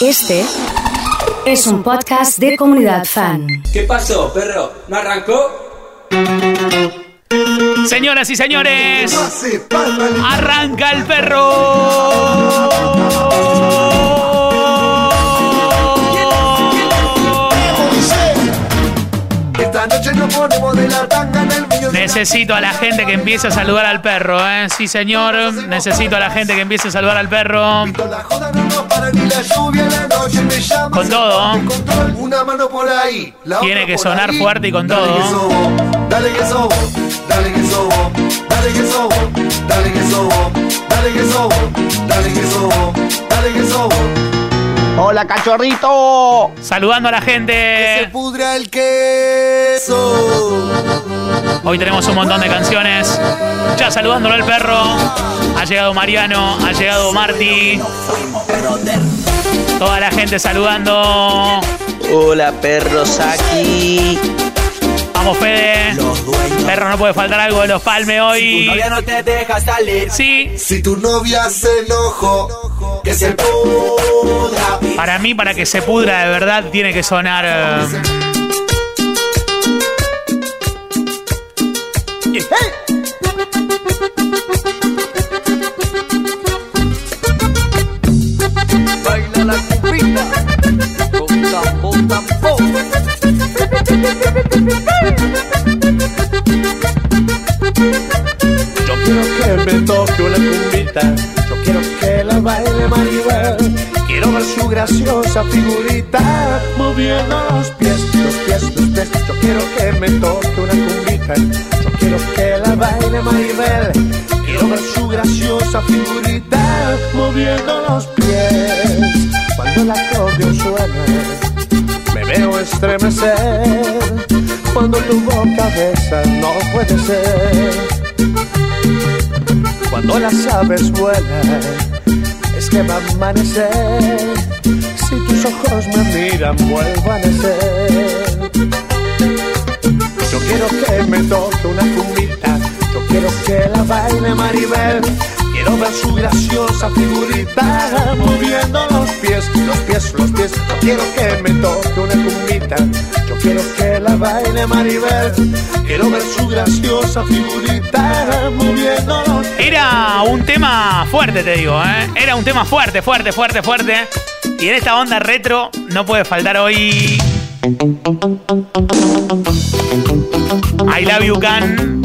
Este es un podcast de comunidad fan. ¿Qué pasó, perro? ¿No arrancó? Señoras y señores, arranca el perro. Esta noche nos ponemos de la tanga Necesito a la gente que empiece a saludar al perro, ¿eh? Sí, señor. Necesito a la gente que empiece a saludar al perro. Con todo. darme control. Una mano por ahí, la Tiene que sonar fuerte y con todo. sobo, Dale que sobo, dale que sobo, dale que sobo, dale que sobo, dale que sobo, dale que sobo, dale que sobo. Hola, cachorrito. Saludando a la Se gente. pudra el queso. Hoy tenemos un montón de canciones. Ya saludándolo al perro. Ha llegado Mariano, ha llegado Marty. Toda la gente saludando. Hola, perro Saki. Vamos, Fede. Perro, no puede faltar algo de los palmes hoy. no te deja salir. Sí, Si tu novia se enojó, que se pudra. para mí, para que se pudra de verdad, tiene que sonar. eh, yo quiero que la baile Maribel. Quiero ver su graciosa figurita moviendo los pies, los pies, los pies. Yo quiero que me toque una cumbita, yo quiero que la baile Maribel. Quiero ver su graciosa figurita moviendo los pies. Cuando el acordeón suena, me veo estremecer. Cuando tu boca besa, no puede ser. Cuando las aves vuelan, es que va a amanecer. Si tus ojos me miran, vuelvo a nacer. Yo quiero que me toque una cumbita, yo quiero que la baile Maribel. Quiero ver su graciosa figurita moviendo los pies, los pies, los pies. Yo quiero que me Maribel. Quiero ver su graciosa figurita moviendo los Era un tema fuerte, te digo, ¿eh? Era un tema fuerte, fuerte, fuerte, fuerte. Y en esta onda retro no puede faltar hoy. I love you, Can.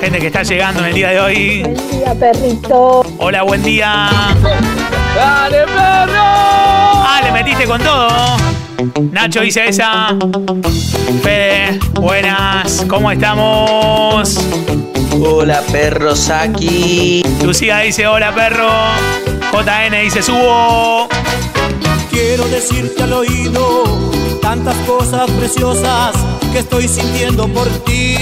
Gente que está llegando en el día de hoy. Buen día, perrito. Hola, buen día. ¡Dale, perro! Ah, le metiste con todo. Nacho dice esa. Fede, buenas. ¿Cómo estamos? Hola, perro Saki. Lucía dice hola, perro. JN dice subo. Quiero decirte al oído tantas cosas preciosas que estoy sintiendo por ti.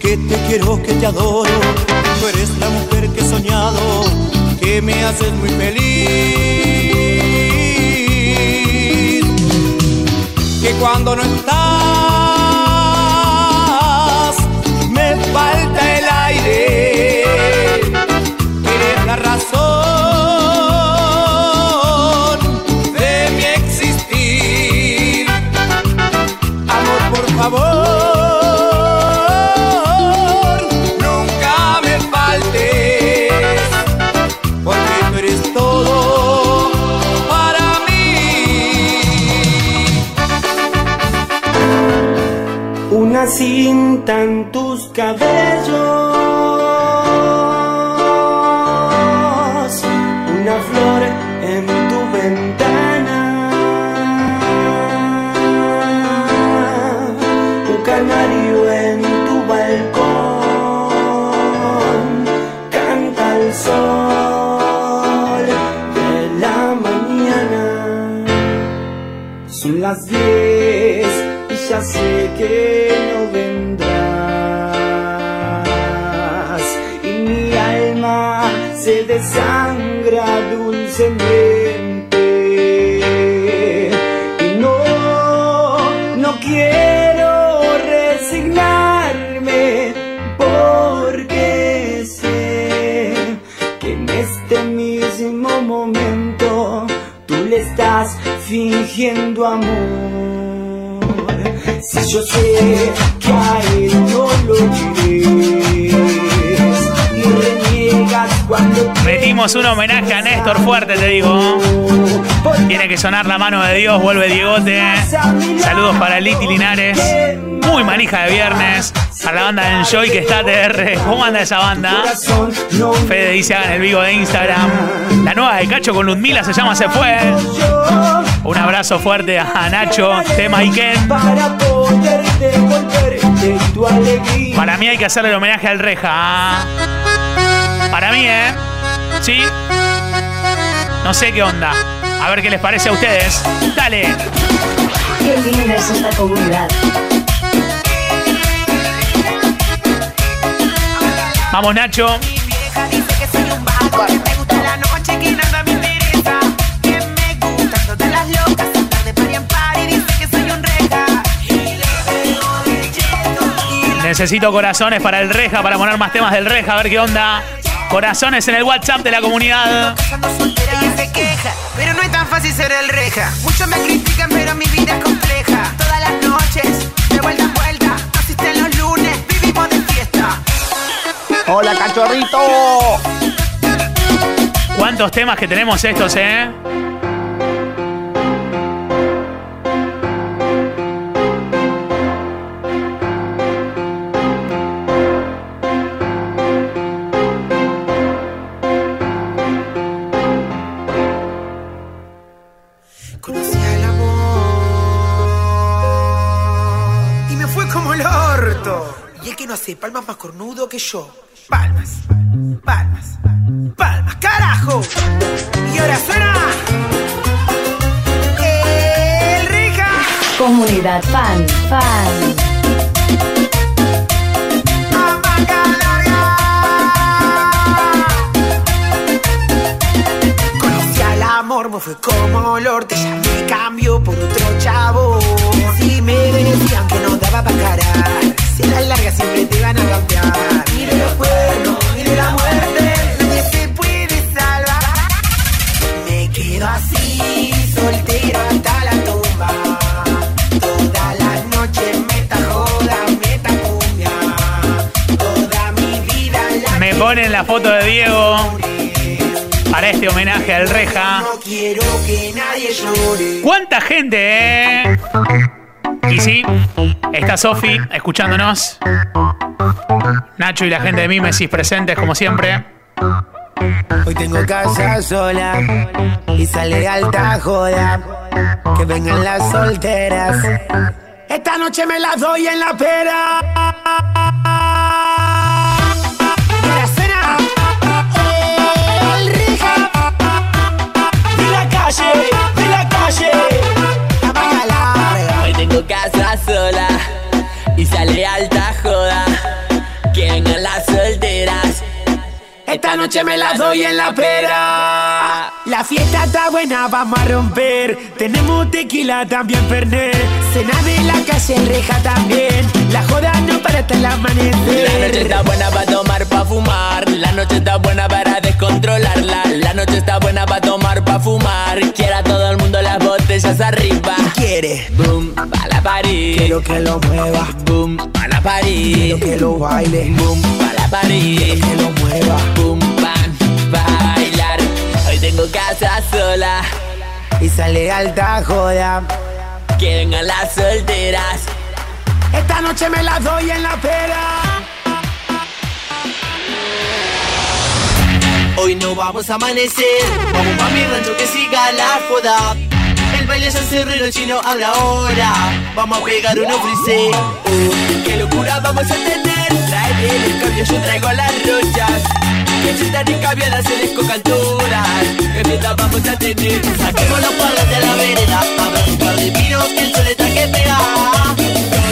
Que te quiero, que te adoro. Tú eres la mujer que he soñado, que me haces muy feliz. Cuando no estás, Una cinta en tus cabellos, que no vendrás. Y mi alma se desangra dulcemente. Y no, no quiero resignarme porque sé que en este mismo momento tú le estás fingiendo amor. Yo sé que a él no lo quieres y reniegas cuando Metimos un homenaje a Néstor fuerte, te digo. Tiene que sonar la mano de Dios, vuelve Diegote. Saludos para Liti Linares. Muy manija de viernes. Para la banda de Enjoy que está TR. ¿Cómo anda esa banda? Fede dice hagan el vivo de Instagram. La nueva de Cacho con Ludmila se llama Se Fue. Un abrazo fuerte a Nacho, Tema y Ken. para tu alegría. Para mí hay que hacerle el homenaje al Reja. ¿ah? Para mí, ¿eh? ¿Sí? No sé qué onda. A ver qué les parece a ustedes. Dale. Qué linda es esta comunidad. Vamos, Nacho. Mi vieja dice que soy un vago, que me gusta la noche, que nada me Necesito corazones para el Reja, para poner más temas del Reja, a ver qué onda. Corazones en el WhatsApp de la comunidad. Ando soltera y se queja, pero no es tan fácil ser el reja. Muchos me critican, pero mi vida es compleja. Todas las noches, de vuelta en vuelta, no existen los lunes, vivimos de fiesta. Hola, cachorrito. ¿Cuántos temas que tenemos estos, eh? Palmas más cornudo que yo. Palmas, palmas, palmas, carajo. Y ahora suena el Rija. Comunidad fan, fan. Conocí al amor, me fue como olor, te ya me cambió por otro chavo. Si me decían que no daba para carar, si la larga siempre te van a cambiar. Ni de los cuernos, ni de la muerte, nadie se puede salvar. Me quedo así, soltero hasta la tumba. Toda la noche meta joda, meta cumbia. Toda mi vida la Me ponen la foto de Diego para este homenaje al Reja. no quiero que nadie llore. ¿Cuánta gente, eh? Y sí, está Sofi escuchándonos. Nacho y la gente de Mimesis presentes como siempre. Hoy tengo casa sola y sale alta joda. Que vengan las solteras. Esta noche me las doy en la pera. De la calle, tengo casa sola y sale alta joda. Que vengan las solteras. Esta noche me las doy en la pera. La fiesta está buena, vamos a romper. Tenemos tequila, también perder. Cena de la calle, reja también. La joda no para hasta el La noche amanecer. está buena para tomar, para fumar. La noche está buena para descontrolarla. La noche está buena para tomar, para fumar. Quiera todo el mundo las botellas arriba. Quiere, Boom, pa' la party. quiero que lo mueva. Boom, pa' la party. Quiero que lo baile. Boom, pa' la party. Quiero que lo mueva. Boom, tengo casa sola. Y sale alta joda. Que vengan las solteras. Esta noche me las doy en la pera. Hoy no vamos a amanecer, vamos pa' mi rancho que siga la joda. El baile ya se el chino habla ahora. Vamos a pegar unos frisé. Oh, qué locura vamos a tener. Trae el cambio, yo traigo las rochas. Que si están encabiadas se les coca alturas. Que fiesta vamos a tener. Saquemos los palos de la vereda. Habrá un par de vinos que el sol está que pega.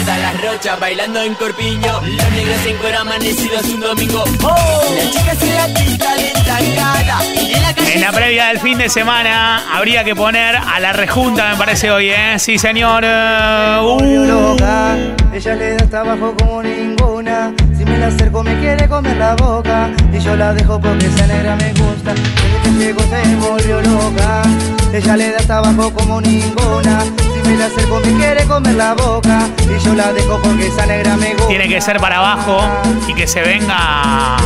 Todas las rochas bailando en corpiño. Los negros en cuero amanecidos un domingo. Oh, las chicas en la pista de cara. Y de la calle En la previa del fin de semana habría que poner a la rejunta, me parece hoy, ¿eh? Sí, señor. Uh. Ella le da como ninguna. Me la acerco me quiere comer la boca y yo la dejo porque esa negra me gusta. Desde que se volvió loca. Ella le da hasta abajo como ninguna. Si me la acerco me quiere comer la boca y yo la dejo porque esa negra me gusta. Tiene que ser para abajo y que se venga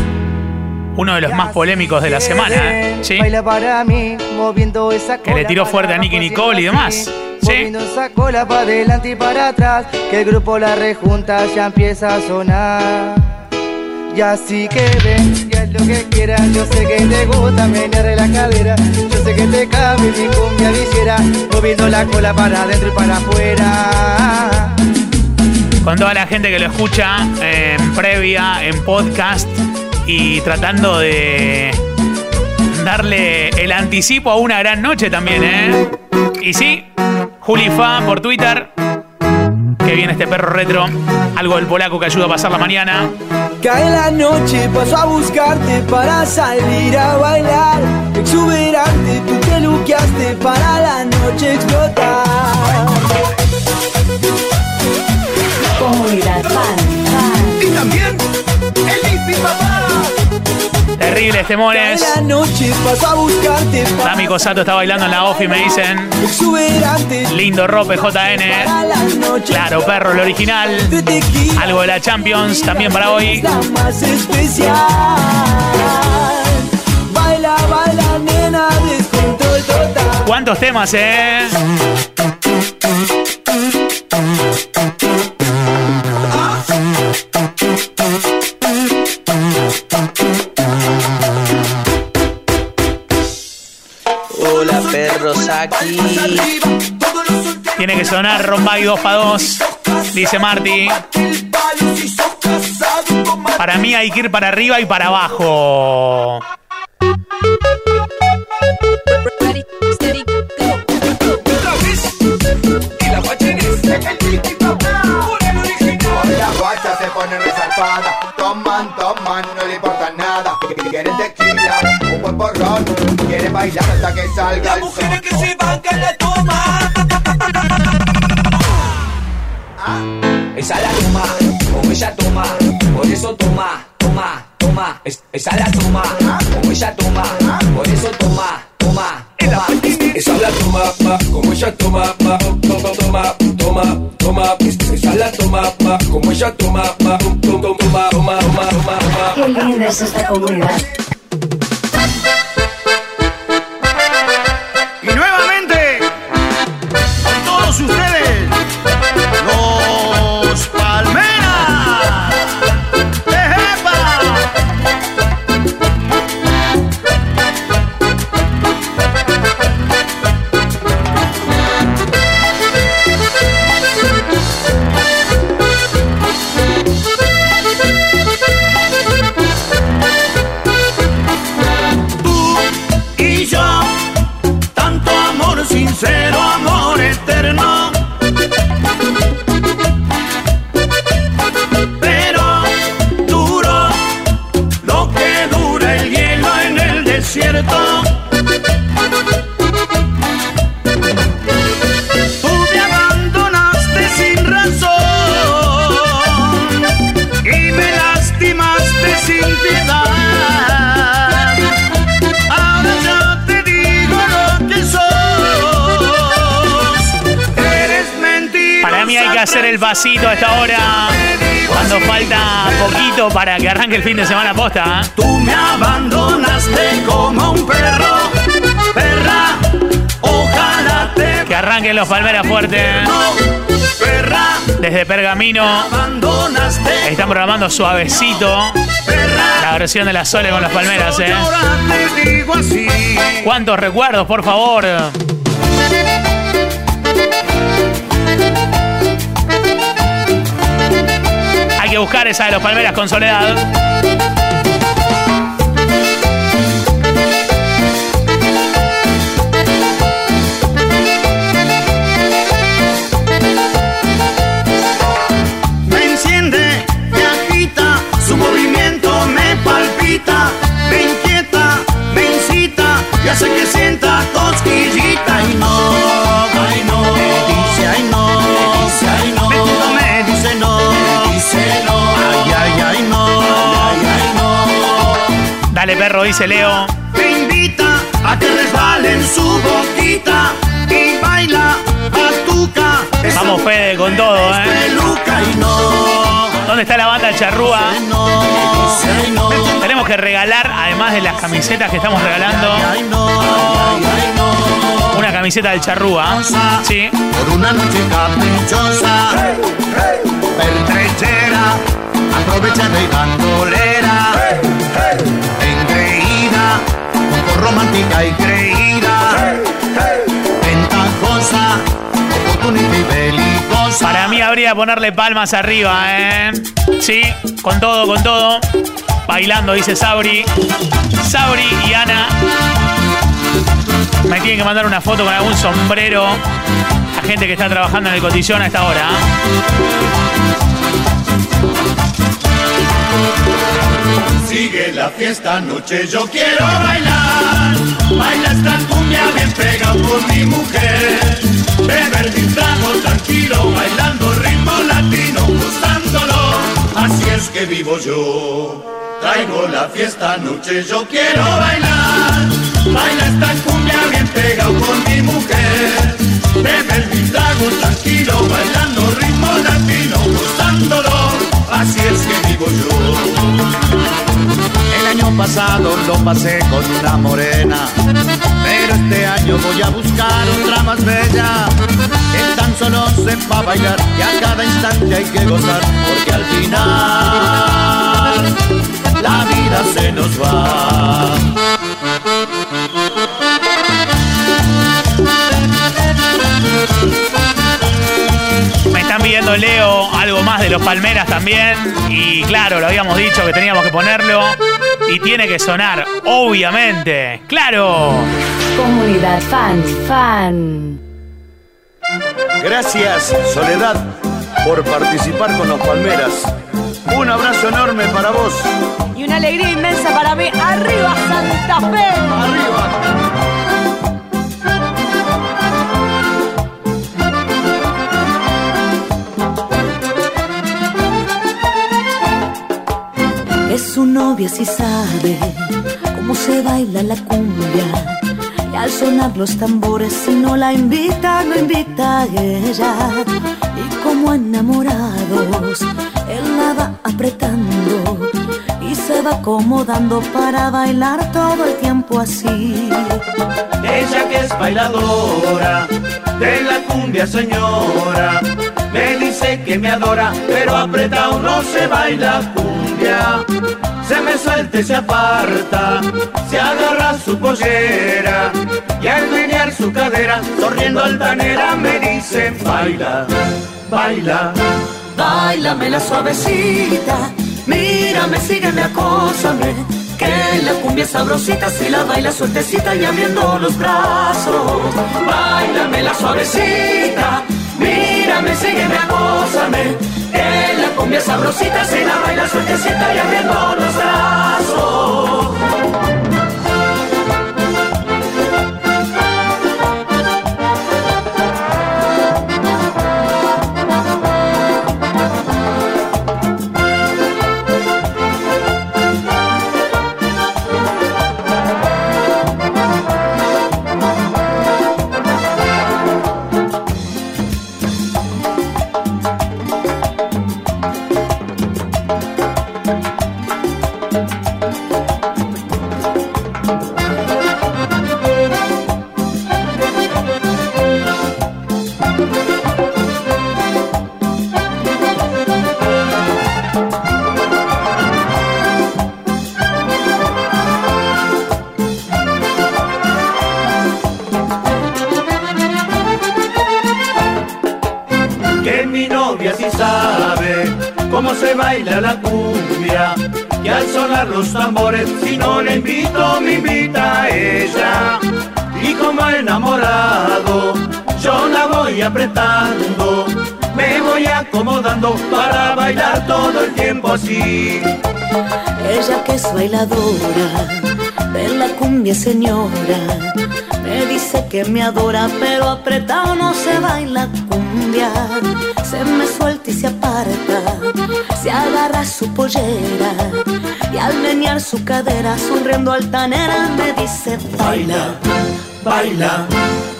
uno de los más polémicos de la semana. ¿eh? ¿Sí? Baila para mí, moviendo esa Que le tiró fuerte a Nicky Nicole y demás. ¿Sí? Esa cola para adelante y para atrás. Que el grupo la rejunta ya empieza a sonar. Y así que ven, que es lo que quieras. Yo sé que te gusta menear la cadera. Yo sé que te cambia mi cumbia visiera. Moviendo la cola para adentro y para afuera. Con toda la gente que lo escucha en previa, en podcast y tratando de darle el anticipo a una gran noche también, ¿eh? Y sí, Juli Fa por Twitter. Que viene este perro retro. Algo del polaco que ayuda a pasar la mañana. Cae la noche, paso a buscarte para salir a bailar. Exuberante, tú te luqueaste para la noche explotar. Comunidad Fan. Y también el papá. Terribles temores. Dami Cosato está bailando en la off y me dicen. Lindo rope JN. Claro, perro, el original. Algo de la Champions también para hoy. Baila, baila, nena. ¿Cuántos temas, eh? Aquí. Tiene que sonar Rombay 2 para 2. Dice Marty. Para mí hay que ir para arriba y para abajo. Hasta que salga el sol. que se van que la toma. Esa la toma, como ella toma, por eso toma, toma, toma. Es- esa la toma, como ella toma, por eso toma, toma, toma. Esa la toma, pa, como ella toma, pa, toma, toma, toma, toma. Esa la toma, pa, como ella toma, pa, toma, toma, toma, toma, toma, toma. Qué linda es esta comunidad. Mí hay que hacer el pasito a esta hora. Cuando falta poquito para que arranque el fin de semana posta. ¿eh? Tú me abandonaste como un perro, perra. Ojalá te Que arranquen los palmeras fuertes. perra. Desde Pergamino están programando suavecito la versión de la Sole con las palmeras, ¿eh? ¿Cuántos recuerdos, por favor? Buscar esa de los palmeras con soledad. Me enciende, me agita, su movimiento me palpita, me inquieta, me incita y hace que sienta cosquillita. Ay no, perro, dice Leo. Me invita a que resbale en su boquita y baila Vamos, Fede, con todo, ¿eh? y no. ¿Dónde está la banda Charrúa? No, no. Tenemos que regalar, además de las camisetas que estamos regalando, una camiseta del Charrúa. Sí. Por una noche caprichosa, pertrechera, aprovechada y bandolera, poco romántica y creída, ventajosa, oportunista y belicosa. Para mí habría ponerle palmas arriba, ¿eh? Sí, con todo, con todo. Bailando, dice Sabri. Sabri y Ana. Me tienen que mandar una foto con algún sombrero. A gente que está trabajando en el cotillón a esta hora. ¿eh? Sigue la fiesta anoche, yo quiero bailar. Baila esta cumbia bien pegado por mi mujer. Beber mi trago tranquilo, bailando ritmo latino, gustándolo. Así es que vivo yo. Traigo la fiesta anoche, yo quiero bailar. Baila esta cumbia bien pegado por mi mujer. Beber mi trago tranquilo, bailando ritmo latino, gustándolo. Así es que vivo yo. El año pasado lo pasé con una morena, pero este año voy a buscar otra más bella, que tan solo sepa bailar y a cada instante hay que gozar, porque al final la vida se nos va. Leo algo más de los Palmeras también. Y claro, lo habíamos dicho que teníamos que ponerlo. Y tiene que sonar, obviamente. ¡Claro! Comunidad fan, fan. Gracias, Soledad, por participar con los Palmeras. Un abrazo enorme para vos. Y una alegría inmensa para mí. ¡Arriba Santa Fe! Arriba. Su novia si sabe cómo se baila la cumbia. Y al sonar los tambores, si no la invita, no invita a ella. Y como enamorados, él la va apretando y se va acomodando para bailar todo el tiempo así. Ella que es bailadora de la cumbia señora, me dice que me adora, pero apretado no se baila cumbia. Se me suelta y se aparta, se agarra su pollera y al menear su cadera, sonriendo altanera me dice baila, baila. Báilame la suavecita, mírame, sígueme, acósame. Que la cumbia sabrosita si la baila suertecita y abriendo los brazos. Báilame la suavecita, mírame, sígueme, acósame. Cumbia sabrosita si la baila suertecita y abriendo los brazos. Acomodando para bailar todo el tiempo así. Ella que es bailadora de la cumbia señora, me dice que me adora, pero apretado no se baila cumbia. Se me suelta y se aparta, se agarra su pollera y al menear su cadera, sonriendo altanera, me dice: Baila, baila,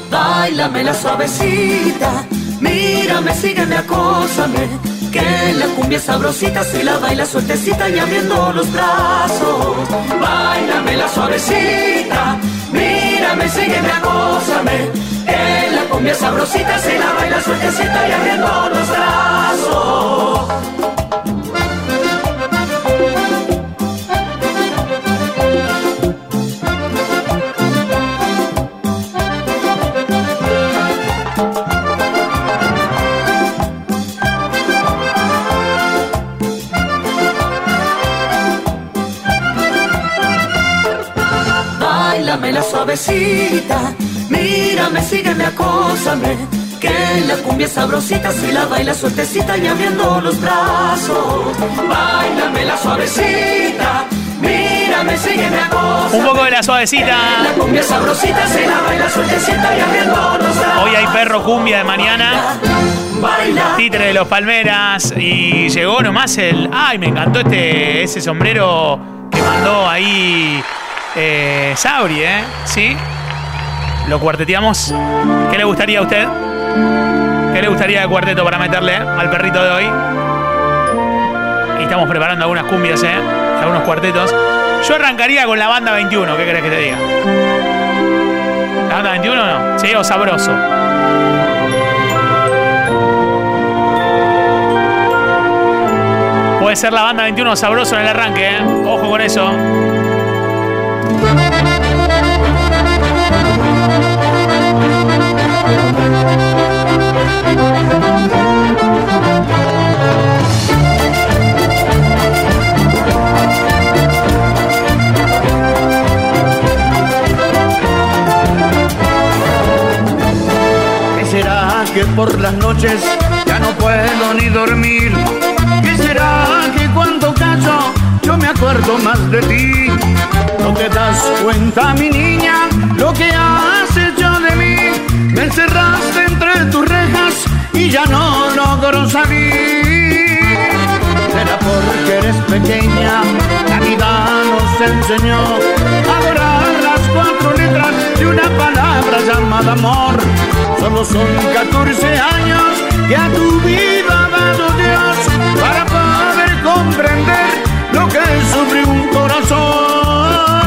bailame la suavecita. Mírame, sígueme, acósame. Que la cumbia sabrosita si la baila sueltecita y abriendo los brazos. Bailame la suavecita. Mírame, sígueme, acósame. Que la cumbia sabrosita si la baila sueltecita y abriendo los brazos. Suavecita, mírame, sígueme, acósame. Que la cumbia sabrosita si la baila sueltecita y abriendo los brazos. Bailame la suavecita, mírame, sígueme, acósame. Un poco de la suavecita. La cumbia sabrosita si la baila sueltecita y abriendo los brazos. Hoy hay perro cumbia de mañana. Titre de los Palmeras. Y llegó nomás el. Ay, me encantó este ese sombrero que mandó ahí eh, Sabri, ¿eh? ¿Sí? Lo cuarteteamos. ¿Qué le gustaría a usted? ¿Qué le gustaría de cuarteto para meterle al perrito de hoy? Y estamos preparando algunas cumbias, ¿eh? Algunos cuartetos. Yo arrancaría con la banda 21, ¿qué querés que te diga? ¿La banda 21 o no? ¿Sí? ¿O sabroso? Puede ser la banda 21 sabroso en el arranque, ¿eh? Ojo con eso. Que por las noches ya no puedo ni dormir? ¿Qué será que cuando caso yo me acuerdo más de ti? ¿No te das cuenta, mi niña, lo que has encerraste entre tus rejas y ya no logro salir. Será porque eres pequeña, la vida nos enseñó a borrar las cuatro letras de una palabra llamada amor. Solo son 14 años que a tu vida ha dado Dios para poder comprender lo que sufre un corazón.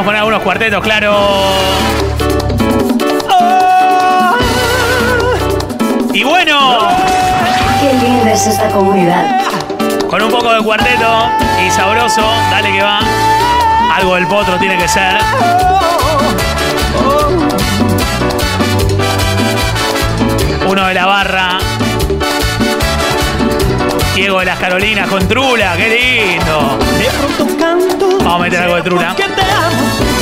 Que poner algunos cuartetos, claro. Y bueno, Qué linda es esta comunidad. con un poco de cuarteto y sabroso, dale que va. Algo del potro tiene que ser. Uno de la barra. Diego de las Carolinas con Trula, qué lindo. De pronto canto. Vamos a meter algo de Trula.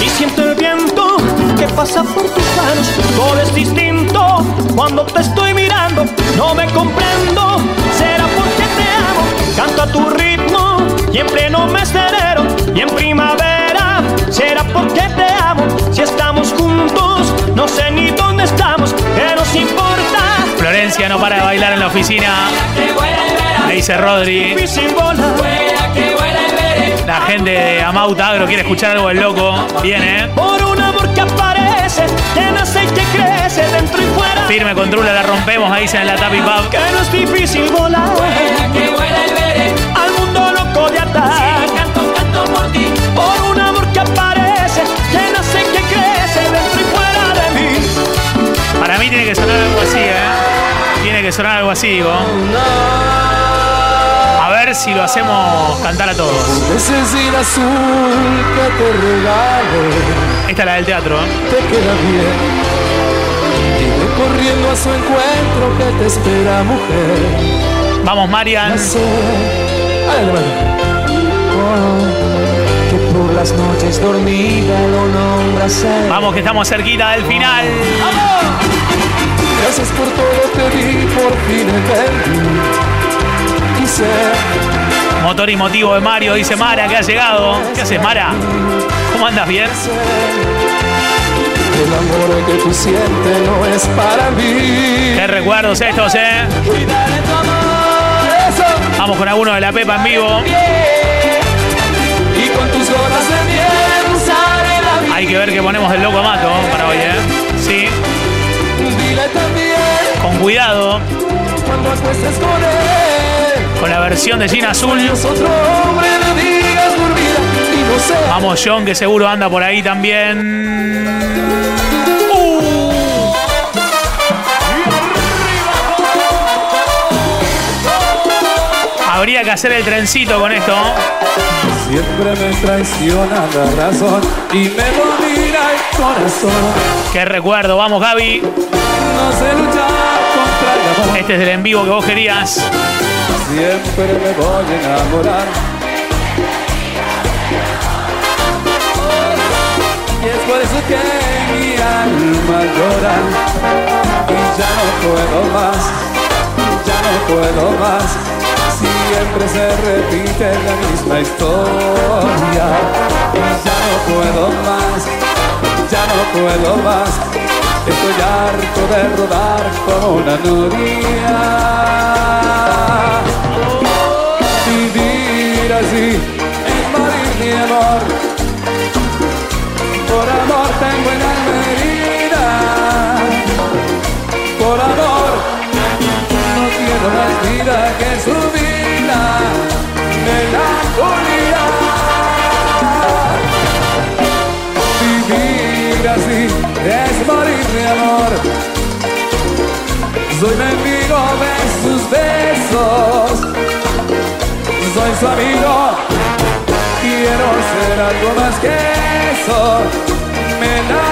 Y siento el viento que pasa por tus manos. Todo es distinto cuando te estoy mirando. No me comprendo. Será porque te amo. Canto a tu ritmo y en pleno mes de enero y en primavera. Será porque te amo. Si estamos juntos, no sé ni dónde estamos. ¿Qué nos importa? Florencia no para de bailar en la oficina. Le dice Rodri. La gente de Amauta Agro quiere escuchar algo del loco. Viene. Por un amor que aparece, que nace y que crece dentro y fuera. Firme con Trula, la rompemos, ahí dicen en la Tapi Pub. Que no es difícil volar. Al mundo loco de atar. canto, canto por ti. Por un amor que aparece, que nace y que crece dentro y fuera de mí. Para mí tiene que sonar algo así, ¿eh? Tiene que sonar algo así, digo. A ver si lo hacemos cantar a todos. Esta es la del teatro, ¿eh? te queda bien. Dime corriendo a su encuentro que te espera, mujer. Vamos, Marian. Las noches dormida lo nombras. Vamos que estamos cerquita del final. Gracias por todo te di, por fin entendí. Motor y motivo de Mario, dice Mara, que ha llegado. ¿Qué haces, Mara? ¿Cómo andas? ¿Bien? el amor que tú sientes no es para mí. Qué recuerdos estos, ¿eh? Vamos con alguno de la Pepa en vivo. Y con tus gotas de miel. Hay que ver que ponemos el loco mato para hoy, ¿eh? Sí. Con cuidado. Cuando acuestes con él. Con la versión de Gina Azul. Es otro hombre, le digas por vida y no sé. Vamos, John, que seguro anda por ahí también. Uh. Habría que hacer el trencito con esto. Siempre me traiciona la razón y me domina el corazón. Qué recuerdo, vamos, Gaby. No sé luchar Este es el en vivo que vos querías. Siempre me voy a enamorar. Y es por eso que mi alma llora. Y ya no puedo más, ya no puedo más. Siempre se repite la misma historia. Y ya no puedo más, ya no puedo más. Estoy harto de rodar como una noria. Vivir así es morir mi amor. Por amor tengo el alma herida. Por amor no quiero más vida que su Soy mendigo de sus besos. Soy su amigo. Quiero ser algo más que eso. Melancolía.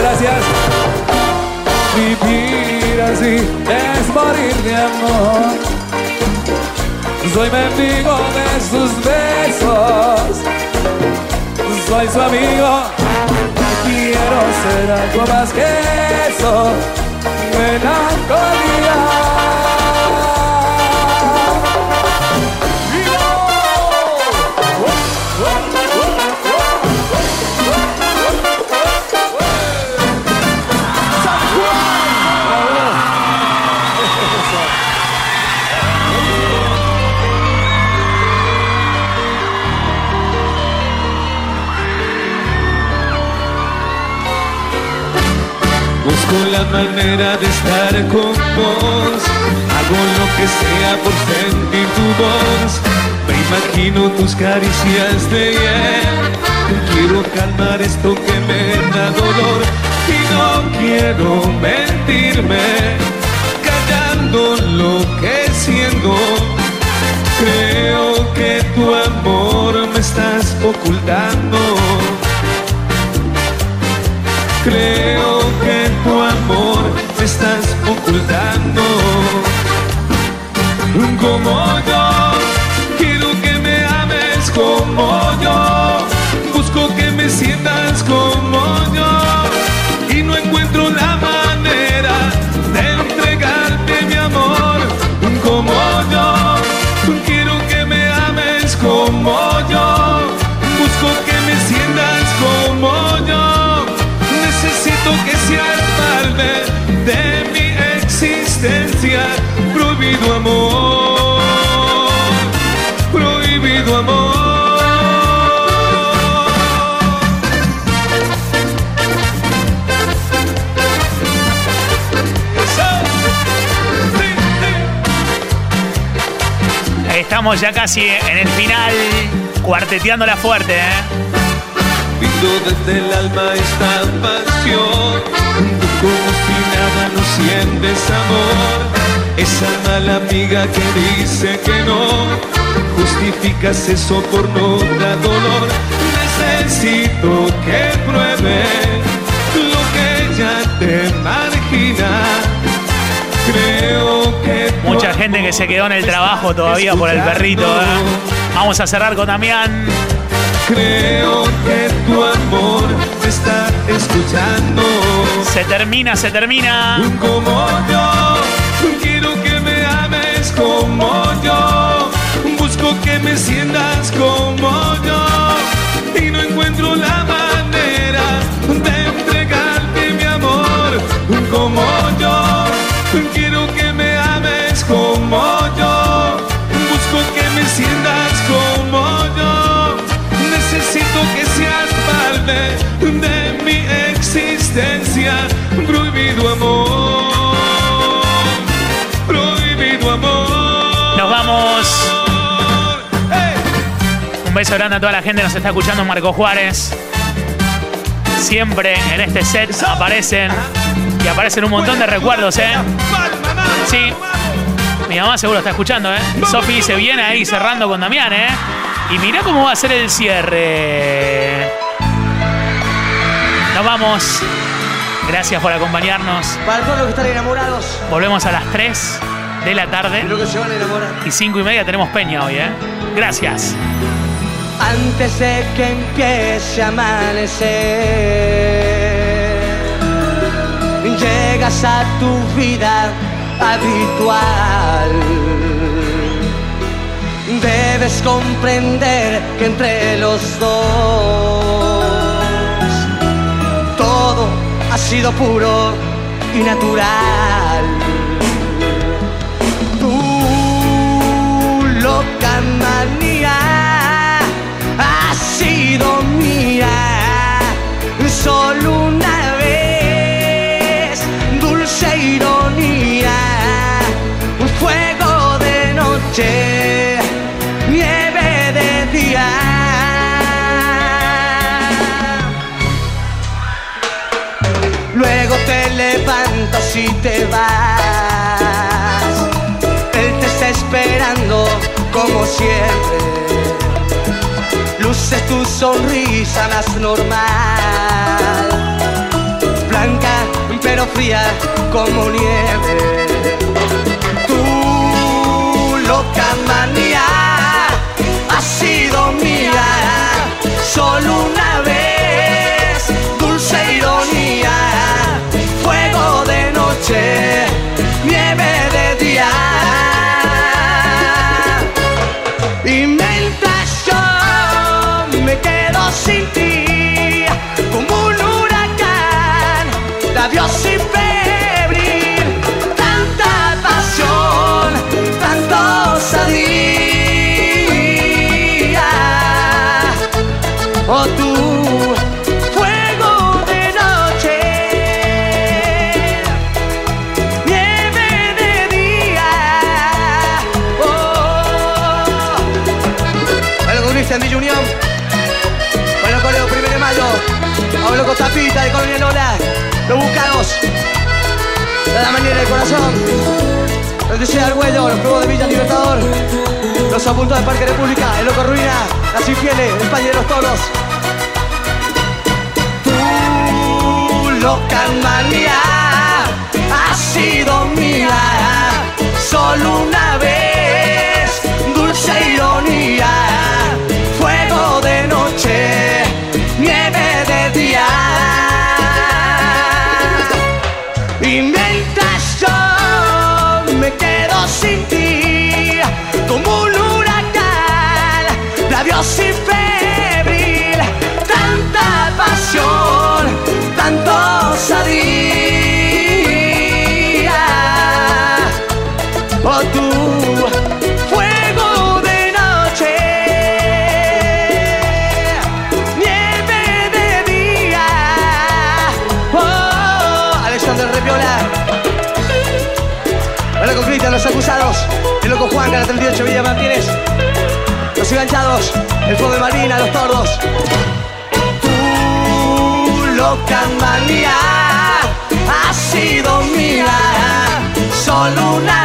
Gracias. Vivir así es morir de amor. Soy mendigo de sus besos. Soy su amigo. Quiero ser algo más que eso. Busco manera de estar con vos. Hago lo que sea por sentir tu voz. Me imagino tus caricias de hiel. Quiero calmar esto que me da dolor. Y no quiero mentirme. Callando lo que siento. Creo que tu amor me estás ocultando. Creo estás ocultando. Como yo, quiero que me ames como Estamos ya casi en el final, cuarteteándola fuerte, ¿eh? Desde el alma esta pasión. Como si nada no sientes amor. Esa mala amiga que dice que no. Justificas eso por no dar dolor. Necesito que pruebe lo que ya te margina. Creo gente que se quedó en el trabajo todavía por el perrito, ¿eh? Vamos a cerrar con Damián. Creo que tu amor me está escuchando. Se termina, se termina. Como yo, quiero que me ames como yo. Busco que me sientas como yo. Y no encuentro la manera de como yo. Busco que me sientas como yo. Necesito que seas parte de mi existencia. Prohibido amor. Prohibido amor. Nos vamos. Un beso grande a toda la gente que nos está escuchando, Marco Juárez. Siempre en este set aparecen y aparecen un montón de recuerdos, ¿eh? Sí. Mi mamá seguro está escuchando, ¿eh? Sofi se viene ahí cerrando con Damián, ¿eh? Y mirá cómo va a ser el cierre. Nos vamos. Gracias por acompañarnos. Para todos los que están enamorados, Volvemos a las 3 de la tarde. los que se van a enamorar. Y 5 y media tenemos Peña hoy, ¿eh? Gracias. Antes de que empiece a amanecer, llegas a tu vida habitual. Debes comprender que entre los dos todo ha sido puro y natural. Tu loca manía ha sido mía noche, nieve de día. Luego te levantas y te vas. Él te está esperando como siempre. Luces tu sonrisa más normal. Blanca pero fría como nieve. Loca manía ha sido mía solo una vez. Buscados. De la manera del corazón. Los desea Arguello, los juegos de Villa Libertador. Los apuntos del Parque República, el Loco Ruina, las infieles, España de los toros. Tu loca manía ha sido mía solo una vez. Como un huracán, labios sin febril, tanta pasión, tanto osadía. Huanca, 38 Villa Martínez, los enganchados, el fuego de Marina, los tordos. Tu loca manía ha sido mía, solo una